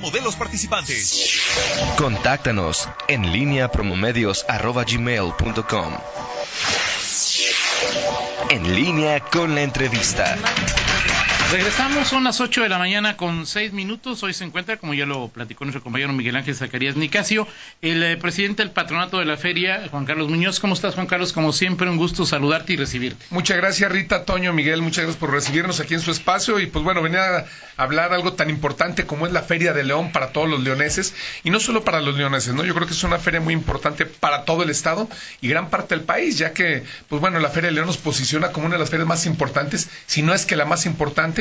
modelos participantes. Contáctanos en línea promomedios.com. En línea con la entrevista. Regresamos, son las 8 de la mañana con 6 minutos. Hoy se encuentra, como ya lo platicó nuestro compañero Miguel Ángel Zacarías Nicasio, el eh, presidente del patronato de la feria, Juan Carlos Muñoz. ¿Cómo estás, Juan Carlos? Como siempre, un gusto saludarte y recibirte. Muchas gracias, Rita, Toño, Miguel. Muchas gracias por recibirnos aquí en su espacio. Y pues bueno, venía a hablar algo tan importante como es la Feria de León para todos los leoneses. Y no solo para los leoneses, ¿no? Yo creo que es una feria muy importante para todo el Estado y gran parte del país, ya que, pues bueno, la Feria de León nos posiciona como una de las ferias más importantes, si no es que la más importante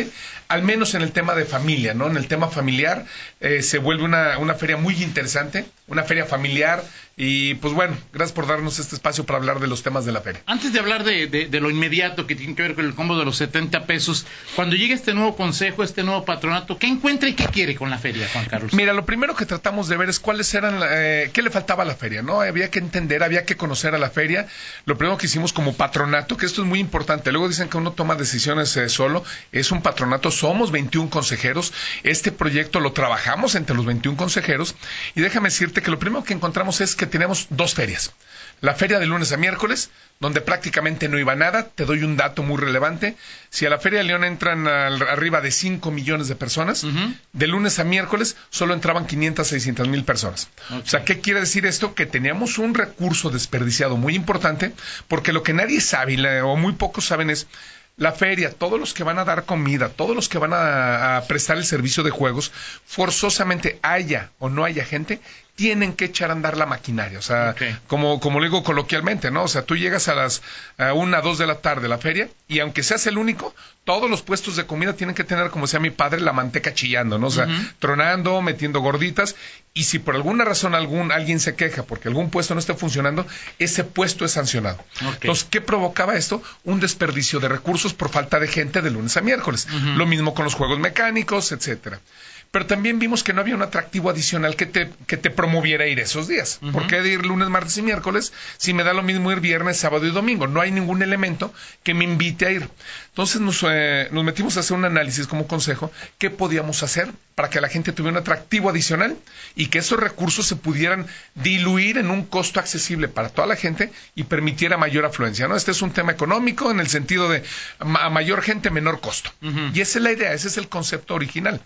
al menos en el tema de familia, ¿no? En el tema familiar eh, se vuelve una, una feria muy interesante, una feria familiar y pues bueno, gracias por darnos este espacio para hablar de los temas de la feria. Antes de hablar de, de, lo inmediato que tiene que ver con el combo de los 70 pesos, cuando llegue este nuevo consejo, este nuevo patronato, ¿qué encuentra y qué quiere con la feria, Juan Carlos? Mira, lo primero que tratamos de ver es cuáles eran, eh, qué le faltaba a la feria, ¿no? Había que entender, había que conocer a la feria. Lo primero que hicimos como patronato, que esto es muy importante, luego dicen que uno toma decisiones eh, solo, es un patronato, somos 21 consejeros, este proyecto lo trabajamos entre los 21 consejeros y déjame decirte que lo primero que encontramos es que tenemos dos ferias. La feria de lunes a miércoles, donde prácticamente no iba nada. Te doy un dato muy relevante. Si a la feria de León entran arriba de 5 millones de personas, de lunes a miércoles solo entraban 500, 600 mil personas. O sea, ¿qué quiere decir esto? Que teníamos un recurso desperdiciado muy importante, porque lo que nadie sabe, o muy pocos saben, es la feria, todos los que van a dar comida, todos los que van a, prestar el servicio de juegos, forzosamente haya o no haya gente, tienen que echar a andar la maquinaria. O sea, como, como lo digo coloquialmente, ¿no? O sea, tú llegas a las a una, dos de la tarde a la feria y aunque seas el único, todos los puestos de comida tienen que tener, como decía mi padre, la manteca chillando, ¿no? O sea, tronando, metiendo gorditas. Y si por alguna razón algún, alguien se queja porque algún puesto no está funcionando, ese puesto es sancionado. Entonces, ¿qué provocaba esto? Un desperdicio de recursos por falta de gente de lunes a miércoles. Lo mismo con los juegos mecánicos, etcétera pero también vimos que no había un atractivo adicional que te, que te promoviera ir esos días. ¿Por qué de ir lunes, martes y miércoles si me da lo mismo ir viernes, sábado y domingo? No hay ningún elemento que me invite a ir. Entonces nos, eh, nos metimos a hacer un análisis como consejo, qué podíamos hacer para que la gente tuviera un atractivo adicional y que esos recursos se pudieran diluir en un costo accesible para toda la gente y permitiera mayor afluencia. ¿no? Este es un tema económico en el sentido de a mayor gente, menor costo. Y esa es la idea, ese es el concepto original.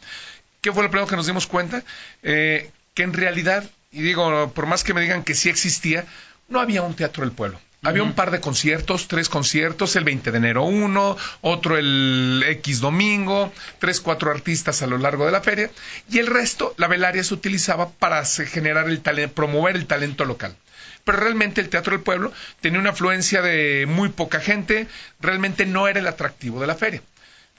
¿Qué fue lo primero que nos dimos cuenta? Eh, que en realidad, y digo, por más que me digan que sí existía, no había un teatro del pueblo. Había un par de conciertos, tres conciertos, el 20 de enero uno, otro el X domingo, tres, cuatro artistas a lo largo de la feria, y el resto, la velaria se utilizaba para generar el talento, promover el talento local. Pero realmente el Teatro del Pueblo tenía una afluencia de muy poca gente, realmente no era el atractivo de la feria.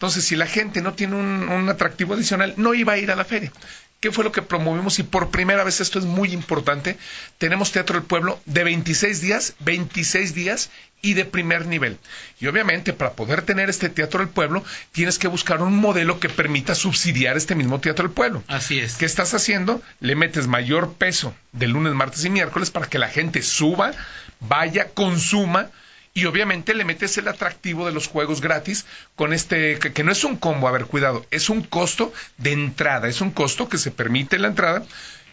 Entonces, si la gente no tiene un, atractivo adicional, no iba a ir a la feria. ¿Qué fue lo que promovimos? Y por primera vez, esto es muy importante, tenemos Teatro del Pueblo de 26 días, 26 días y de primer nivel. Y obviamente, para poder tener este Teatro del Pueblo, tienes que buscar un modelo que permita subsidiar este mismo Teatro del Pueblo. Así es. ¿Qué estás haciendo? Le metes mayor peso de lunes, martes y miércoles para que la gente suba, vaya, consuma y obviamente le metes el atractivo de los juegos gratis con este, que, no es un combo, a ver, cuidado, es un costo de entrada, es un costo que se permite la entrada,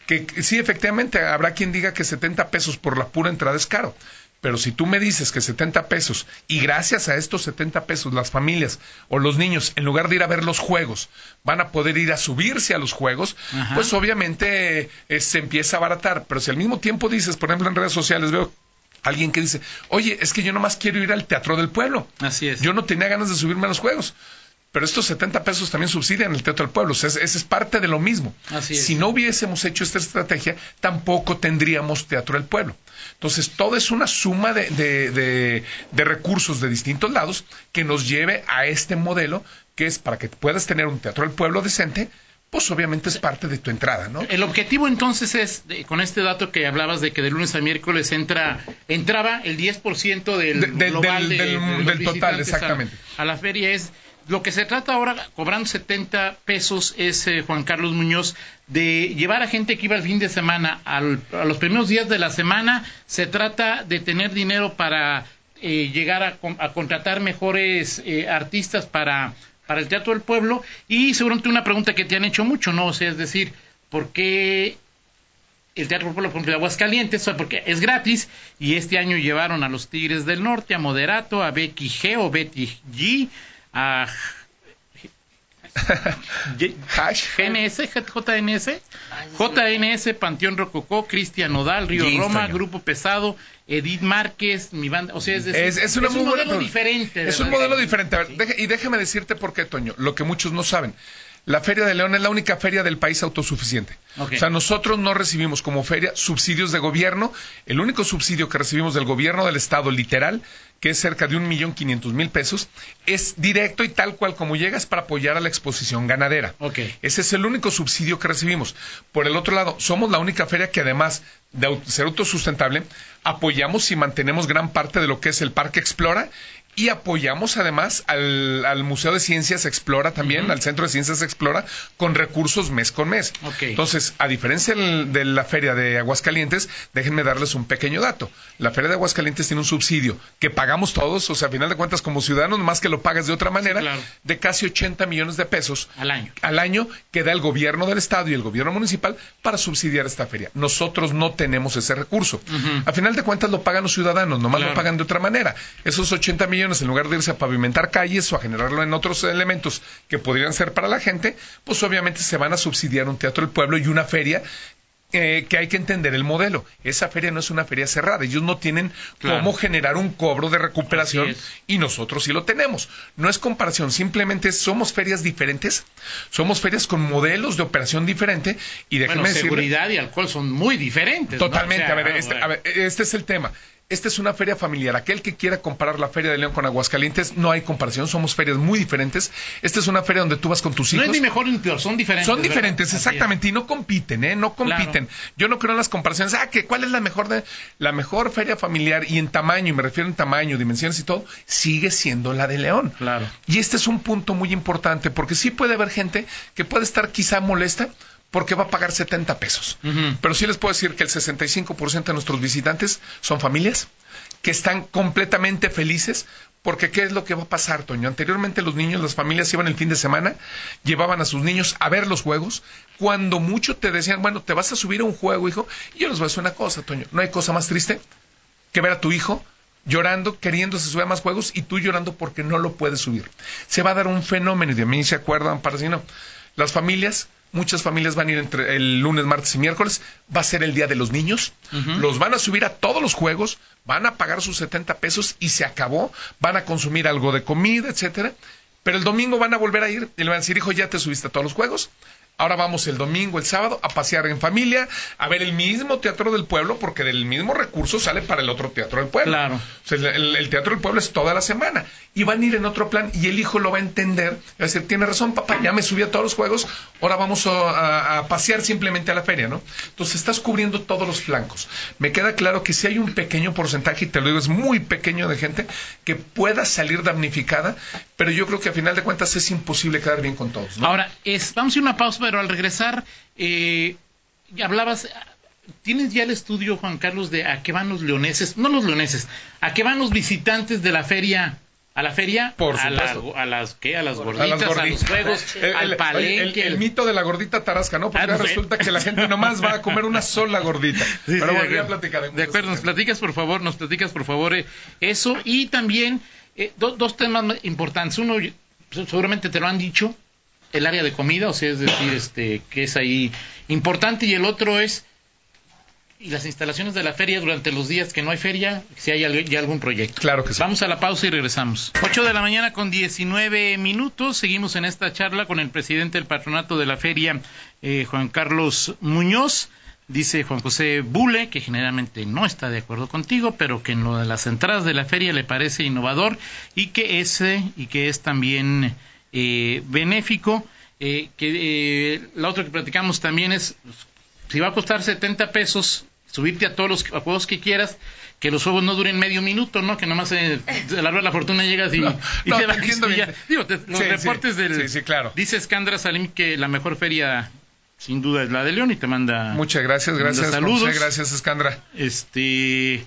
que, sí, efectivamente, habrá quien diga que 70 pesos por la pura entrada es caro. Pero si tú me dices que 70 pesos y gracias a estos 70 pesos las familias o los niños, en lugar de ir a ver los juegos, van a poder ir a subirse a los juegos, pues obviamente eh, se empieza a abaratar. Pero si al mismo tiempo dices, por ejemplo en redes sociales, veo Alguien que dice, oye, es que yo nomás quiero ir al teatro del pueblo. Así es. Yo no tenía ganas de subirme a los juegos. Pero estos 70 pesos también subsidian el Teatro del Pueblo. O sea, ese es parte de lo mismo. Así es. Si no hubiésemos hecho esta estrategia, tampoco tendríamos Teatro del Pueblo. Entonces, todo es una suma de, de, de, recursos de distintos lados que nos lleve a este modelo, que es para que puedas tener un Teatro del Pueblo decente, pues obviamente es parte de tu entrada, ¿no? El objetivo entonces es, con este dato que hablabas de que de lunes a miércoles entra, entraba el 10% del global del, total, exactamente. A, la feria es lo que se trata ahora, cobrando 70 pesos, es eh, Juan Carlos Muñoz, de llevar a gente que iba el fin de semana a los primeros días de la semana. Se trata de tener dinero para eh, llegar a, contratar mejores eh, artistas para para el Teatro del Pueblo y seguramente una pregunta que te han hecho mucho, ¿no? O sea, es decir, por qué el Teatro Pueblo, por ejemplo, de Aguascalientes, o porque es gratis, y este año llevaron a los Tigres del Norte, a Moderato, a Becky G o Betty G, a GNS, JNS, JNS, Panteón Rococó, Cristian Nodal, Río Roma. Grupo Pesado, Edith Márquez, mi banda, o sea, es, decir, Es, es una muy un modelo diferente. Es un modelo diferente. A ver, deje- y déjame decirte por qué, Toño, lo que muchos no saben. La Feria de León es la única feria del país autosuficiente. Ok. O sea, nosotros no recibimos como feria subsidios de gobierno. El único subsidio que recibimos del gobierno del Estado, literal, que es cerca de un millón quinientos mil pesos, es directo y tal cual como llegas para apoyar a la exposición ganadera. Ok. Ese es el único subsidio que recibimos. Por el otro lado, somos la única feria que además de ser autosustentable, apoyamos y mantenemos gran parte de lo que es el Parque Explora y apoyamos además al, al Museo de Ciencias Explora también, al Centro de Ciencias Explora, con recursos mes con mes. Entonces, a diferencia de la feria de Aguascalientes, déjenme darles un pequeño dato. La feria de Aguascalientes tiene un subsidio que pagamos todos, o sea, a final de cuentas como ciudadanos, más que lo pagas de otra manera, claro. de casi 80 millones de pesos Al año. al año que da el gobierno del estado y el gobierno municipal para subsidiar esta feria. Nosotros no tenemos ese recurso. A final de cuentas lo pagan los ciudadanos, nomás Claro. lo pagan de otra manera. Esos 80 millones, en lugar de irse a pavimentar calles o a generarlo en otros elementos que podrían ser para la gente, pues obviamente se van a subsidiar un teatro del pueblo y una feria eh, que hay que entender el modelo. Esa feria no es una feria cerrada. Ellos no tienen Claro. cómo generar un cobro de recuperación y nosotros sí lo tenemos. No es comparación, simplemente somos ferias diferentes, somos ferias con modelos de operación diferente y déjenme Bueno, decirle- seguridad y alcohol son muy diferentes. ¿no? Totalmente, O sea, a ver, este, a ver, este es el tema. Esta es una feria familiar. Aquel que quiera comparar la Feria de León con Aguascalientes, no hay comparación. Somos ferias muy diferentes. Esta es una feria donde tú vas con tus No hijos. es ni mejor ni peor, son diferentes. Son diferentes, exactamente, y no compiten, ¿eh? No compiten. Yo no creo en las comparaciones. Ah, que cuál es la mejor de la mejor feria familiar y en tamaño, y me refiero en tamaño, dimensiones y todo, sigue siendo la de León. Claro. Y este es un punto muy importante porque sí puede haber gente que puede estar quizá molesta porque va a pagar 70 pesos. Pero sí les puedo decir que el 65% de nuestros visitantes son familias que están completamente felices porque ¿qué es lo que va a pasar, Toño? Anteriormente los niños, las familias iban el fin de semana, llevaban a sus niños a ver los juegos, cuando mucho te decían, bueno, te vas a subir a un juego, hijo, y yo les voy a decir una cosa, Toño, no hay cosa más triste que ver a tu hijo llorando, queriéndose subir a más juegos y tú llorando porque no lo puedes subir. Se va a dar un fenómeno y de mí se acuerdan, para si no. Las familias, muchas familias van a ir entre el lunes, martes y miércoles, va a ser el día de los niños, los van a subir a todos los juegos, van a pagar sus 70 pesos y se acabó, van a consumir algo de comida, etcétera. Pero el domingo van a volver a ir y le van a decir, hijo, ya te subiste a todos los juegos. Ahora vamos el domingo, el sábado, a pasear en familia, a ver el mismo teatro del pueblo, porque del mismo recurso sale para el otro teatro del pueblo. Claro. O sea, el, teatro del pueblo es toda la semana. Y van a ir en otro plan y el hijo lo va a entender. Va a decir, tiene razón, papá, ya me subí a todos los juegos, ahora vamos a, a- a pasear simplemente a la feria, ¿no? Entonces estás cubriendo todos los flancos. Me queda claro que si hay un pequeño porcentaje, y te lo digo, es muy pequeño de gente que pueda salir damnificada, pero yo creo que a final de cuentas es imposible quedar bien con todos. Ahora, es, vamos a ir a una pausa, pero al regresar, eh, hablabas, ¿tienes ya el estudio, Juan Carlos, de a qué van los leoneses? No los leoneses, ¿a qué van los visitantes de la feria? ¿A la feria? Por a, la- supuesto. a las ¿qué? A las A gorditas, a, las gorditas. los juegos, El- al el- palenque. el- el mito de la gordita tarasca, ¿no? Porque Ah, resulta que la gente nomás va a comer una sola gordita. Sí, Pero sí, ya acuerdo. platicaremos. De acuerdo, nos platicas por favor, nos platicas por favor eh, eso y también eh, do- dos temas importantes. Uno, pues, seguramente te lo han dicho, el área de comida, o sea, es decir, este que es ahí importante y el otro es las instalaciones de la feria durante los días que no hay feria, si hay ya algún proyecto. Claro que sí. Vamos a la pausa y regresamos. 8 de la mañana con 19 minutos. Seguimos en esta charla con el presidente del patronato de la feria, eh, Juan Carlos Muñoz. Dice Juan José Bule, que generalmente no está de acuerdo contigo, pero que en lo de las entradas de la feria le parece innovador y que es, y que es también eh, benéfico. Eh, que eh, la otra que platicamos también es si va a costar 70 pesos subirte a todos los juegos que quieras, que los juegos no duren medio minuto, ¿no? Que nomás eh, a la hora de la fortuna llegas y, No, y no, te vas y ya. Digo, te- los Sí, sí. reportes del... Sí, sí, claro. Dice Escandra Salim que la mejor feria sin duda es la de León y te manda... Muchas gracias, gracias. Saludos. José, gracias, Escandra. Este...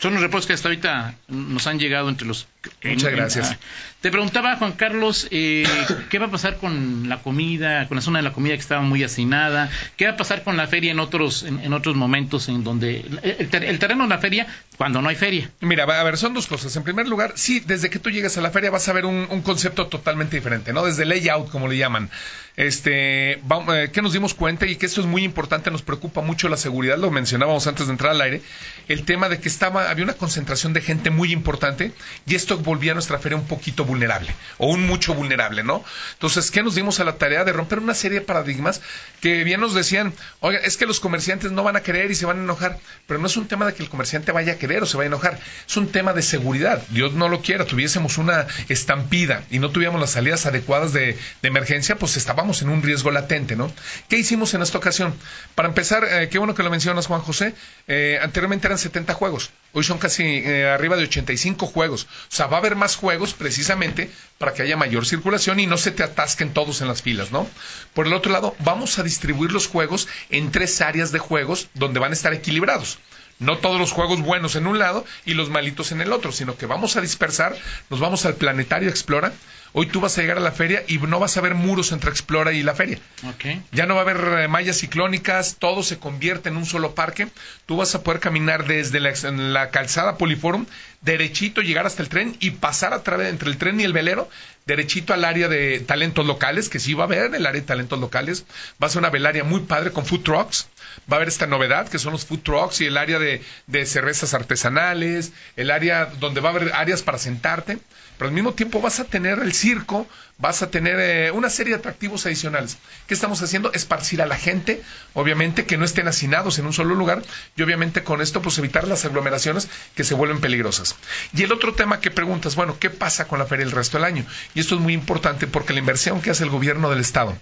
Son los reportes que hasta ahorita nos han llegado entre los Muchas gracias. ah, te preguntaba, Juan Carlos, eh, ¿qué va a pasar con la comida, con la zona de la comida que estaba muy hacinada? ¿Qué va a pasar con la feria en otros, en, en otros momentos en donde el, ter- el terreno de la feria cuando no hay feria? Mira, a ver, son dos cosas. En primer lugar, sí, desde que tú llegues a la feria vas a ver un, un concepto totalmente diferente, ¿no? Desde layout, como le llaman. Este, va- eh, que nos dimos cuenta y que esto es muy importante, nos preocupa mucho la seguridad, lo mencionábamos antes de entrar al aire, el tema de que estaba, había una concentración de gente muy importante y esto volvía a nuestra feria un poquito vulnerable, o un mucho vulnerable, ¿no? Entonces, ¿qué nos dimos a la tarea de romper una serie de paradigmas que bien nos decían, oiga, es que los comerciantes no van a querer y se van a enojar, pero no es un tema de que el comerciante vaya a querer o se vaya a enojar, es un tema de seguridad. Dios no lo quiera, tuviésemos una estampida y no tuviéramos las salidas adecuadas de, emergencia, pues estábamos en un riesgo latente, ¿no? ¿Qué hicimos en esta ocasión? Para empezar, eh, qué bueno que lo mencionas, Juan José, eh, anteriormente eran 70 juegos, hoy son casi eh, arriba de 85 juegos, o sea, va a haber más juegos precisamente para que haya mayor circulación y no se te atasquen todos en las filas, ¿no? Por el otro lado, vamos a distribuir los juegos en tres áreas de juegos donde van a estar equilibrados. No todos los juegos buenos en un lado y los malitos en el otro, sino que vamos a dispersar, nos vamos al planetario Explora. Hoy tú vas a llegar a la feria y no vas a ver muros entre Explora y la feria. Ok. Ya no va a haber eh, mallas ciclónicas, todo se convierte en un solo parque. Tú vas a poder caminar desde la, la calzada Poliforum, derechito llegar hasta el tren y pasar a través entre el tren y el velero, derechito al área de talentos locales, que sí va a haber el área de talentos locales. Va a ser una velaria muy padre con food trucks. Va a haber esta novedad que son los food trucks y el área de, de cervezas artesanales, el área donde va a haber áreas para sentarte pero al mismo tiempo vas a tener el circo, vas a tener eh, una serie de atractivos adicionales. ¿Qué estamos haciendo? Esparcir a la gente, obviamente que no estén hacinados en un solo lugar y obviamente con esto pues evitar las aglomeraciones que se vuelven peligrosas. Y el otro tema que preguntas, bueno, ¿qué pasa con la feria el resto del año? Y esto es muy importante porque la inversión que hace el gobierno del estado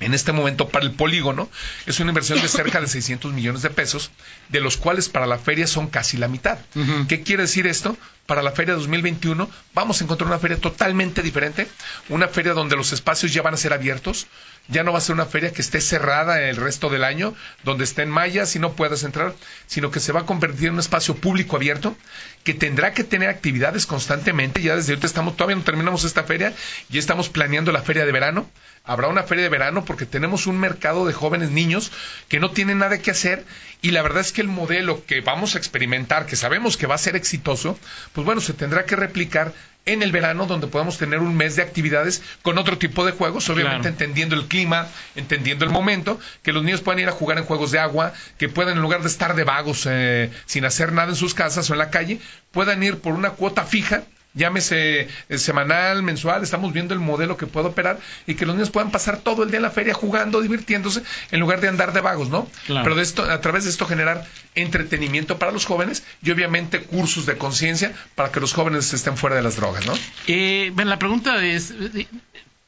en este momento para el polígono es una inversión de cerca de 600 millones de pesos, de los cuales para la feria son casi la mitad. ¿Qué quiere decir esto? Para la feria 2021 vamos a encontrar una feria totalmente diferente, una feria donde los espacios ya van a ser abiertos, ya no va a ser una feria que esté cerrada el resto del año, donde estén mallas y no puedas entrar, sino que se va a convertir en un espacio público abierto que tendrá que tener actividades constantemente. Ya desde ahorita estamos, todavía no terminamos esta feria, ya estamos planeando la feria de verano. Habrá una feria de verano porque tenemos un mercado de jóvenes niños que no tienen nada que hacer y la verdad es que el modelo que vamos a experimentar, que sabemos que va a ser exitoso, pues bueno, se tendrá que replicar en el verano donde podamos tener un mes de actividades con otro tipo de juegos, obviamente Claro. entendiendo el clima, entendiendo el momento, que los niños puedan ir a jugar en juegos de agua, que puedan en lugar de estar de vagos eh, sin hacer nada en sus casas o en la calle, puedan ir por una cuota fija llámese eh, semanal, mensual, estamos viendo el modelo que puede operar y que los niños puedan pasar todo el día en la feria jugando, divirtiéndose, en lugar de andar de vagos, ¿no? Claro. Pero de esto, a través de esto generar entretenimiento para los jóvenes y obviamente cursos de conciencia para que los jóvenes estén fuera de las drogas, ¿no? Eh, bueno, la pregunta es eh,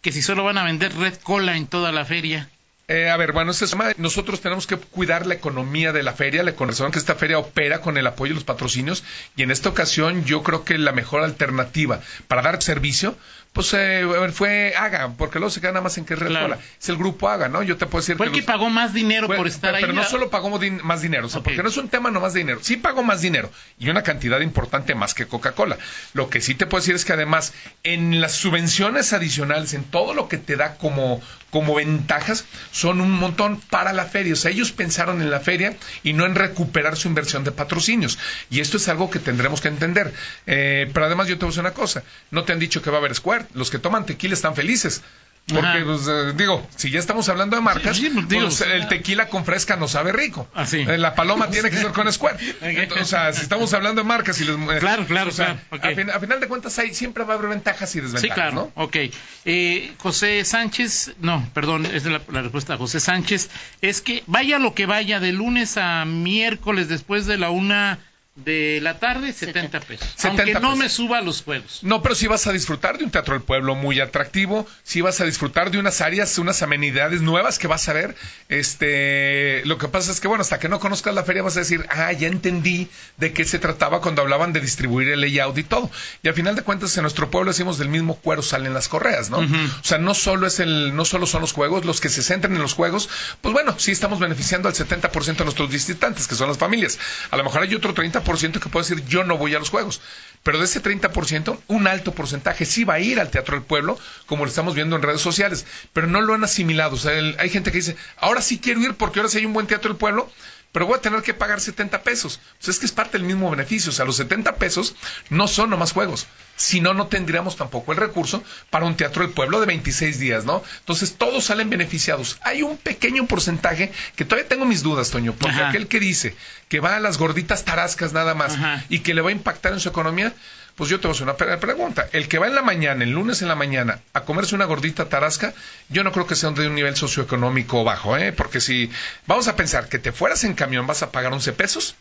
que si solo van a vender Red Cola en toda la feria. Eh, a ver, bueno, este es- nosotros tenemos que cuidar la economía de la feria, la economía que esta feria opera con el apoyo de los patrocinios y en esta ocasión yo creo que la mejor alternativa para dar servicio, pues eh, a ver, fue Haga, porque luego se queda nada más en que es Red Claro. Cola. Es el grupo Haga, ¿no? Yo te puedo decir Fue el que los- pagó más dinero fue- por estar pero, ahí. pero no solo pagó din- más dinero, o sea, porque no es un tema nomás de dinero. Sí pagó más dinero y una cantidad importante más que Coca-Cola. Lo que sí te puedo decir es que además en las subvenciones adicionales, en todo lo que te da como, como ventajas, son un montón para la feria. O sea, ellos pensaron en la feria y no en recuperar su inversión de patrocinios. Y esto es algo que tendremos que entender. Eh, pero además yo te voy a decir una cosa. No te han dicho que va a haber Square. Los que toman tequila están felices. Porque, pues, eh, digo, si ya estamos hablando de marcas, Sí, sí, pues, digo, pues, el tequila con fresca no sabe rico. Ah, sí. Eh, La paloma tiene que ser con Square. Entonces, o sea, si estamos hablando de marcas y les, eh, Claro, claro, o sea, claro, ok. a, fin- a final de cuentas hay, siempre va a haber ventajas y Sí, desventajas, claro. ¿no? Ok. Eh, José Sánchez, no, perdón, es la, la respuesta a José Sánchez. Es que vaya lo que vaya, de lunes a miércoles después de la una de la tarde, 70 pesos. 70 Aunque no pesos. me suba a los juegos. No, pero sí vas a disfrutar de un teatro del pueblo muy atractivo, sí vas a disfrutar de unas áreas, unas amenidades nuevas que vas a ver. Este, lo que pasa es que bueno, hasta que no conozcas la feria vas a decir, ah, ya entendí de qué se trataba cuando hablaban de distribuir el layout y todo. Y al final de cuentas en nuestro pueblo decimos del mismo cuero salen las correas, ¿no? O sea, no solo es el, no solo son los juegos, los que se centran en los juegos, pues bueno, sí estamos beneficiando al 70% de nuestros visitantes, que son las familias. A lo mejor hay otro 30% 30% que puede decir yo no voy a los juegos. Pero de ese 30%, un alto porcentaje sí va a ir al Teatro del Pueblo, como lo estamos viendo en redes sociales, pero no lo han asimilado. O sea, el- hay gente que dice, ahora sí quiero ir porque ahora sí hay un buen Teatro del Pueblo, pero voy a tener que pagar 70 pesos. Pues es que es parte del mismo beneficio. O sea, los 70 pesos no son nomás juegos. Si no, no tendríamos tampoco el recurso para un teatro del pueblo de 26 días, ¿no? Entonces, todos salen beneficiados. Hay un pequeño porcentaje que todavía tengo mis dudas, Toño, porque Ajá. aquel que dice que va a las gorditas tarascas nada más Ajá. y que le va a impactar en su economía, pues yo te voy a hacer una pre- pregunta. El que va en la mañana, el lunes en la mañana, a comerse una gordita tarasca, yo no creo que sea de un nivel socioeconómico bajo, ¿eh? Porque si vamos a pensar que te fueras en camión, vas a pagar 11 pesos,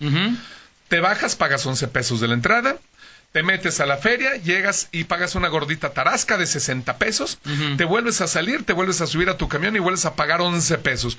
te bajas, pagas 11 pesos de la entrada, te metes a la feria, llegas y pagas una gordita tarasca de 60 pesos, te vuelves a salir, te vuelves a subir a tu camión y vuelves a pagar 11 pesos.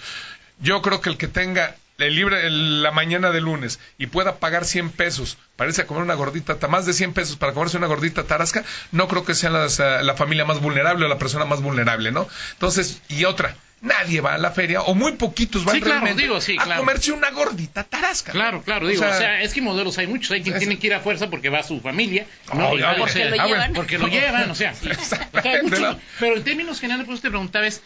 Yo creo que el que tenga el libre el- la mañana de lunes y pueda pagar 100 pesos para irse a comer una gordita, ta- más de 100 pesos para comerse una gordita tarasca, no creo que sea las, la familia más vulnerable o la persona más vulnerable, ¿no? Entonces, y otra, nadie va a la feria o muy poquitos van Sí, claro, realmente digo, sí, a claro. comerse una gordita tarasca. ¿no? Claro, claro, digo, o sea, es que modelos hay muchos, hay quien es- tiene que ir a fuerza porque va a su familia, ¿no? obvio, Y va, obvio. o sea, Porque lo ah, bueno, llevan. porque lo llevan, o sea, Exactamente, o sea, hay mucho- ¿no? pero en términos generales, pues te preguntaba es,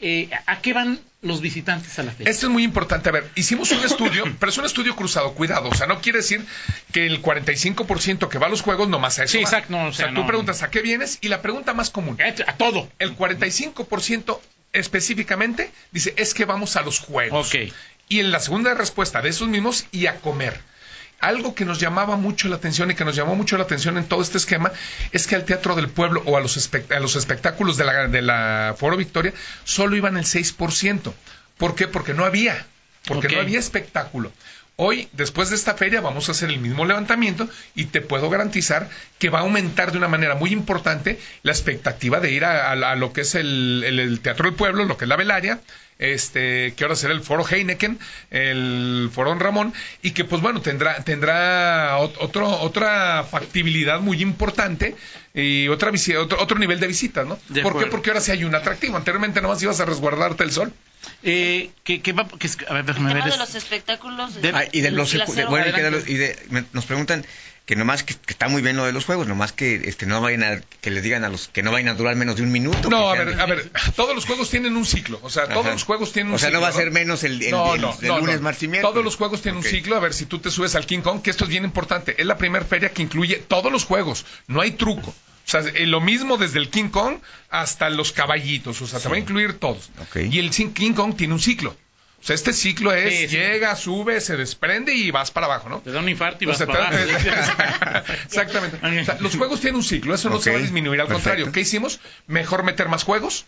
eh, ¿a qué van los visitantes a la feria? Esto es muy importante. A ver, hicimos un estudio, pero es un estudio cruzado, cuidado. O sea, no quiere decir que el 45% que va a los juegos nomás a eso. Sí, exacto, no, o o sea, sea, tú no. preguntas a qué vienes y la pregunta más común, A todo. el 45% específicamente dice es que vamos a los juegos. Ok. Y en la segunda respuesta de esos mismos y a comer. Algo que nos llamaba mucho la atención y que nos llamó mucho la atención en todo este esquema es que al Teatro del Pueblo o a los, espect- a los espectáculos de la, de la Foro Victoria solo iban el 6%. ¿Por qué? Porque no había. Porque no había espectáculo. Hoy, después de esta feria, vamos a hacer el mismo levantamiento y te puedo garantizar que va a aumentar de una manera muy importante la expectativa de ir a, a- a lo que es el, el- el Teatro del Pueblo, lo que es la Velaria, este, que ahora será el Foro Heineken, el Forón Ramón, y que pues bueno, tendrá, tendrá ot- otro, otra factibilidad muy importante y otra otro, otro nivel de visitas, ¿no? De ¿Por qué? Porque ahora sí hay un atractivo. Anteriormente nomás ibas a resguardarte el sol. Eh, ¿qué, qué va, qué es- a ver, déjame ver. de es- los espectáculos. De- Ah, y de los, de- bueno, y que de los- y de- me- nos preguntan que nomás que, que está muy bien lo de los juegos, nomás que este no vayan a, que les digan a los que no vayan a durar menos de un minuto. No, que a sean- ver, a ver, todos los juegos tienen un ciclo, o sea, todos Ajá. los juegos tienen un O sea, ciclo. no va a ser menos el, el- no, el- no, el no, lunes, no. martes y miércoles. Todos los juegos tienen un ciclo. A ver, si tú te subes al King Kong, que esto es bien importante, es la primera feria que incluye todos los juegos, no hay truco. O sea, eh, lo mismo desde el King Kong hasta los caballitos, o sea, te va a incluir todos. Y el King Kong tiene un ciclo. O sea, este ciclo es, Sí, sí. llega, sube, se desprende y vas para abajo, ¿no? Te da un infarto y O vas sea, para abajo. Exactamente. O sea, los juegos tienen un ciclo, eso no se va a disminuir. Al perfecto. contrario, ¿qué hicimos? Mejor meter más juegos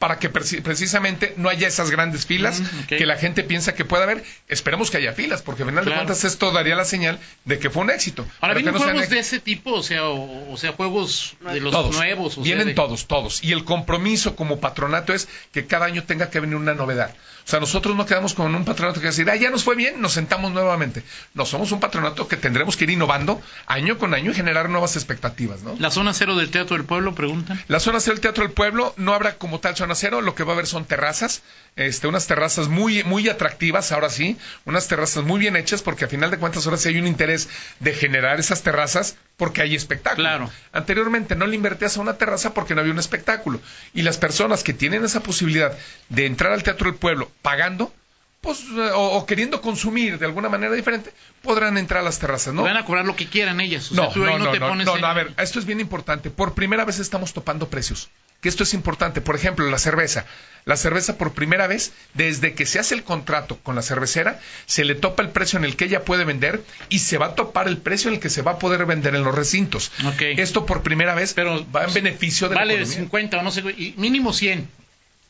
para que preci- precisamente no haya esas grandes filas Mm, que la gente piensa que puede haber. Esperemos que haya filas, porque al final Claro. de cuentas esto daría la señal de que fue un éxito. Ahora, ¿vienen no juegos de ese tipo? O sea, o, o sea juegos de los todos. nuevos. O sea, Vienen de- todos, todos. Y el compromiso como patronato es que cada año tenga que venir una novedad. O sea, nosotros no quedamos con un patronato que decir, ah, ya nos fue bien, nos sentamos nuevamente. No, somos un patronato que tendremos que ir innovando año con año y generar nuevas expectativas, ¿no? La zona cero del Teatro del Pueblo, preguntan. La zona cero del Teatro del Pueblo no habrá como tal zona cero, lo que va a haber son terrazas, este, unas terrazas muy, muy atractivas, ahora sí, unas terrazas muy bien hechas, porque a final de cuentas ahora sí hay un interés de generar esas terrazas porque hay espectáculo. Claro. Anteriormente no le invertías a una terraza porque no había un espectáculo. Y las personas que tienen esa posibilidad de entrar al Teatro del Pueblo pagando, pues, eh, o, o queriendo consumir de alguna manera diferente, podrán entrar a las terrazas, ¿no? Van a cobrar lo que quieran ellas. O sea, No, tú ahí no, no, no, te no, pones no, en- no, a ver, esto es bien importante. Por primera vez estamos topando precios. Que esto es importante. Por ejemplo, la cerveza. La cerveza por primera vez, desde que se hace el contrato con la cervecera, se le topa el precio en el que ella puede vender y se va a topar el precio en el que se va a poder vender en los recintos. Esto por primera vez Pero va en beneficio de la Vale economía. 50 o no sé, mínimo 100.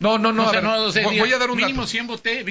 No, no, no, o a sea, ver, no, o sea, voy- a dar un mínimo dato. 100 botellas,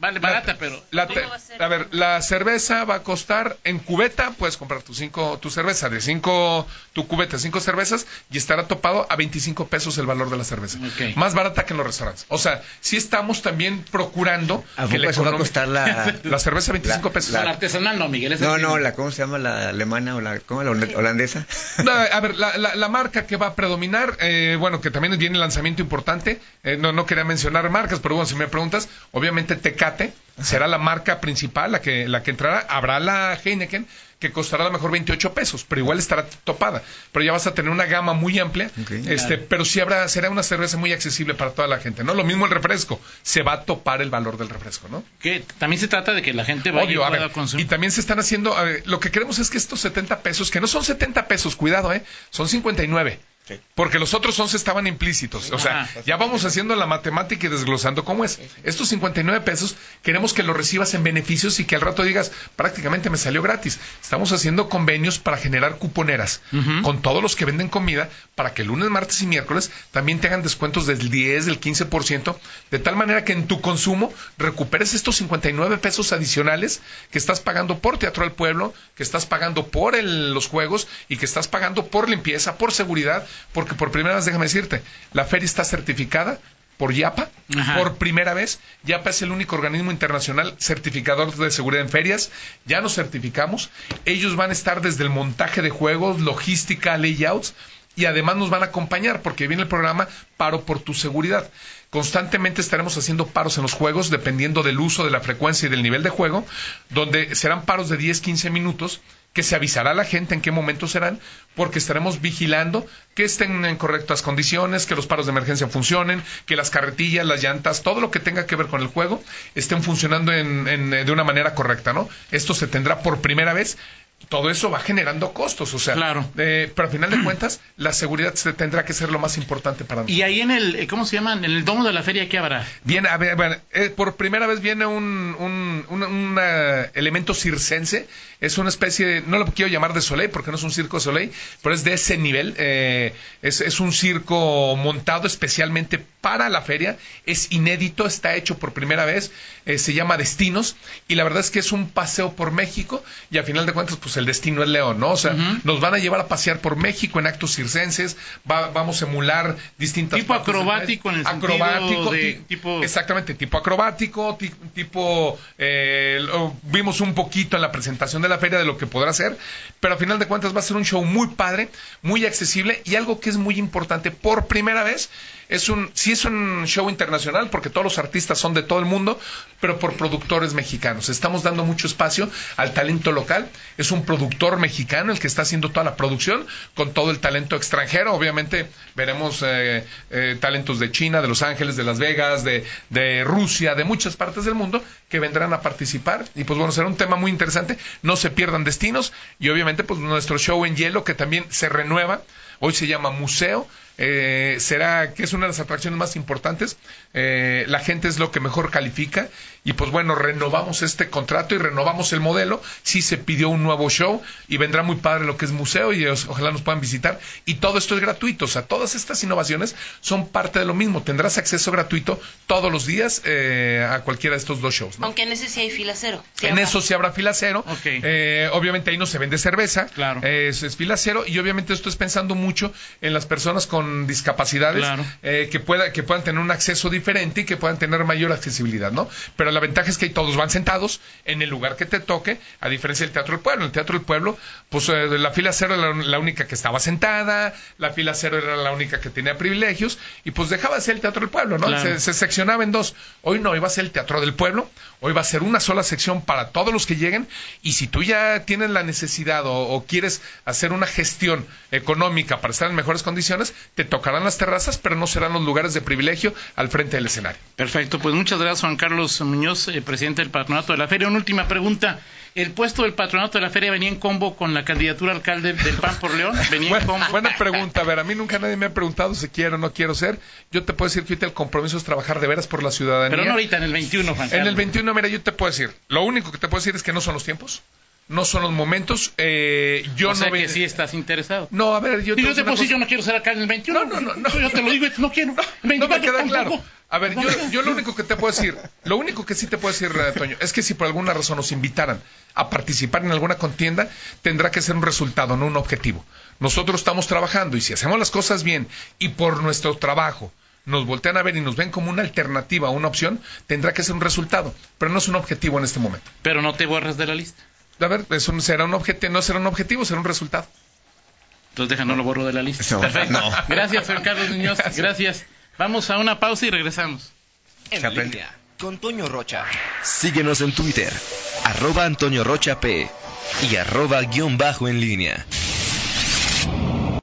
vale, La- barata, pero... la ¿Cómo te- va a ser? a ver, la cerveza va a costar en cubeta, puedes comprar tu cinco, tu cerveza de cinco, tu cubeta, cinco cervezas y estará topado a 25 pesos el valor de la cerveza. Más barata que en los restaurantes. O sea, sí estamos también procurando ¿A que la va a costar la... la cerveza 25 la- pesos. la artesanal no, Miguel. No, no, la, ¿cómo se llama? La alemana o la. La holandesa. No, a ver, la, la- la marca que va a predominar, eh, bueno, que también viene el lanzamiento importante, eh, no, no quería mencionar marcas, pero bueno, si me preguntas, obviamente Tecate será la marca principal, la que, la que entrará. Habrá la Heineken, que costará a lo mejor 28 pesos, pero igual estará topada. Pero ya vas a tener una gama muy amplia, este, pero sí habrá, será una cerveza muy accesible para toda la gente, ¿no? Lo mismo el refresco, se va a topar el valor del refresco, ¿no? Que también se trata de que la gente vaya Obvio, y a ver, consumir. y también se están haciendo, a ver, lo que queremos es que estos 70 pesos, que no son 70 pesos, cuidado, ¿eh? Son 59. Porque los otros 11 estaban implícitos. O sea, Ajá. ya vamos haciendo la matemática y desglosando cómo es. Estos 59 pesos queremos que los recibas en beneficios y que al rato digas, prácticamente me salió gratis. Estamos haciendo convenios para generar cuponeras con todos los que venden comida para que lunes, martes y miércoles también tengan descuentos del 10, del 15%, de tal manera que en tu consumo recuperes estos 59 pesos adicionales que estás pagando por Teatro del Pueblo, que estás pagando por el- los juegos y que estás pagando por limpieza, por seguridad, porque por primera vez, déjame decirte, la feria está certificada por YAPA, Ajá. por primera vez. YAPA es el único organismo internacional certificador de seguridad en ferias. Ya nos certificamos. Ellos van a estar desde el montaje de juegos, logística, layouts y además nos van a acompañar porque viene el programa Paro por tu seguridad. Constantemente estaremos haciendo paros en los juegos dependiendo del uso, de la frecuencia y del nivel de juego, donde serán paros de 10, 15 minutos que se avisará a la gente en qué momento serán, porque estaremos vigilando que estén en correctas condiciones, que los paros de emergencia funcionen, que las carretillas, las llantas, todo lo que tenga que ver con el juego estén funcionando en- en, eh, de una manera correcta, ¿no? Esto se tendrá por primera vez. Todo eso va generando costos, o sea, Claro. eh, pero al final de cuentas, la seguridad se tendrá que ser lo más importante para nosotros. Y ahí en el, eh, ¿cómo se llama? En el domo de la feria, ¿qué habrá? Viene, a ver, a ver, eh, por primera vez viene un, un, un- un, elemento circense. Es una especie, de- no lo quiero llamar de Soleil porque no es un circo de Soleil, pero es de ese nivel. eh, es, es un circo montado especialmente para la feria. Es inédito, está hecho por primera vez. eh, se llama Destinos. Y la verdad es que es un paseo por México. Y a final de cuentas, pues el destino es León, ¿no? O sea, nos van a llevar a pasear por México en actos circenses. Va- vamos a emular distintas Tipo acrobático en el Acrobático, de ti- tipo- Exactamente, tipo acrobático, ti- tipo... eh, vimos un poquito en la presentación de la feria de lo que podrá ser, pero a final de cuentas va a ser un show muy padre, muy accesible y algo que es muy importante, por primera vez, es un, sí es un show internacional porque todos los artistas son de todo el mundo, pero por productores mexicanos. Estamos dando mucho espacio al talento local. Es un productor mexicano el que está haciendo toda la producción con todo el talento extranjero. Obviamente veremos eh, eh, talentos de China, de Los Ángeles, de Las Vegas, de, de Rusia, de muchas partes del mundo que vendrán a participar. Y pues bueno, será un tema muy interesante. No se pierdan destinos y obviamente pues nuestro show en hielo que también se renueva. Hoy se llama Museo. Eh, será que es una de las atracciones más importantes. Eh, la gente es lo que mejor califica. Y pues bueno, renovamos este contrato y renovamos el modelo. Sí se pidió un nuevo show y vendrá muy padre lo que es museo y os- ojalá nos puedan visitar. Y todo esto es gratuito. O sea, todas estas innovaciones son parte de lo mismo. Tendrás acceso gratuito todos los días eh, a cualquiera de estos dos shows. ¿no? Aunque en ese sí hay fila cero. Sí en habrá. eso sí habrá fila cero. Ok. Eh, obviamente ahí no se vende cerveza. Claro. Eh, es, es fila cero. Y obviamente esto es pensando mucho en las personas con discapacidades Claro. eh, que, pueda, que puedan tener un acceso diferente y que puedan tener mayor accesibilidad, ¿no? Pero la ventaja es que todos van sentados en el lugar que te toque, a diferencia del Teatro del Pueblo. En el Teatro del Pueblo, pues eh, la fila cero era la, la única que estaba sentada, la fila cero era la única que tenía privilegios, y pues dejaba de ser el Teatro del Pueblo, ¿no? Claro. Se, se seccionaba en dos. Hoy no, va a ser el Teatro del Pueblo, hoy va a ser una sola sección para todos los que lleguen, y si tú ya tienes la necesidad o, o quieres hacer una gestión económica para estar en mejores condiciones, te tocarán las terrazas, pero no serán los lugares de privilegio al frente del escenario. Perfecto, pues muchas gracias Juan Carlos Muñoz, eh, presidente del patronato de la feria. Una última pregunta. ¿El puesto del patronato de la feria venía en combo con la candidatura alcalde del PAN por León? ¿Venía en Buena, combo? buena pregunta. A ver, a mí nunca nadie me ha preguntado si quiero o no quiero ser. Yo te puedo decir que ahorita el compromiso es trabajar de veras por la ciudadanía. Pero no ahorita, en el 21, Juan Carlos. En el 21, mira, yo te puedo decir, lo único que te puedo decir es que no son los tiempos, no son los momentos. Eh, yo o sea no que ve- sí estás interesado. No, a ver, yo yo te una decir, yo no quiero ser alcalde en el 21. No, no, no, no. Yo te lo digo, no quiero. No me 24 queda tampoco. claro. A ver, yo, yo lo único que te puedo decir, lo único que sí te puedo decir, eh, Toño, es que si por alguna razón nos invitaran a participar en alguna contienda, tendrá que ser un resultado, no un objetivo. Nosotros estamos trabajando y si hacemos las cosas bien y por nuestro trabajo nos voltean a ver y nos ven como una alternativa, una opción, tendrá que ser un resultado, pero no es un objetivo en este momento. Pero no te borres de la lista a ver, será un objeto, no será un objetivo, será un resultado. Entonces déjanos lo borro de la lista. Perfecto. No. Gracias, Fer Carlos Muñoz. Gracias. Vamos a una pausa y regresamos. En línea, con Toño Rocha. Síguenos en Twitter, arroba Antonio Rocha P y arroba guion bajo en línea.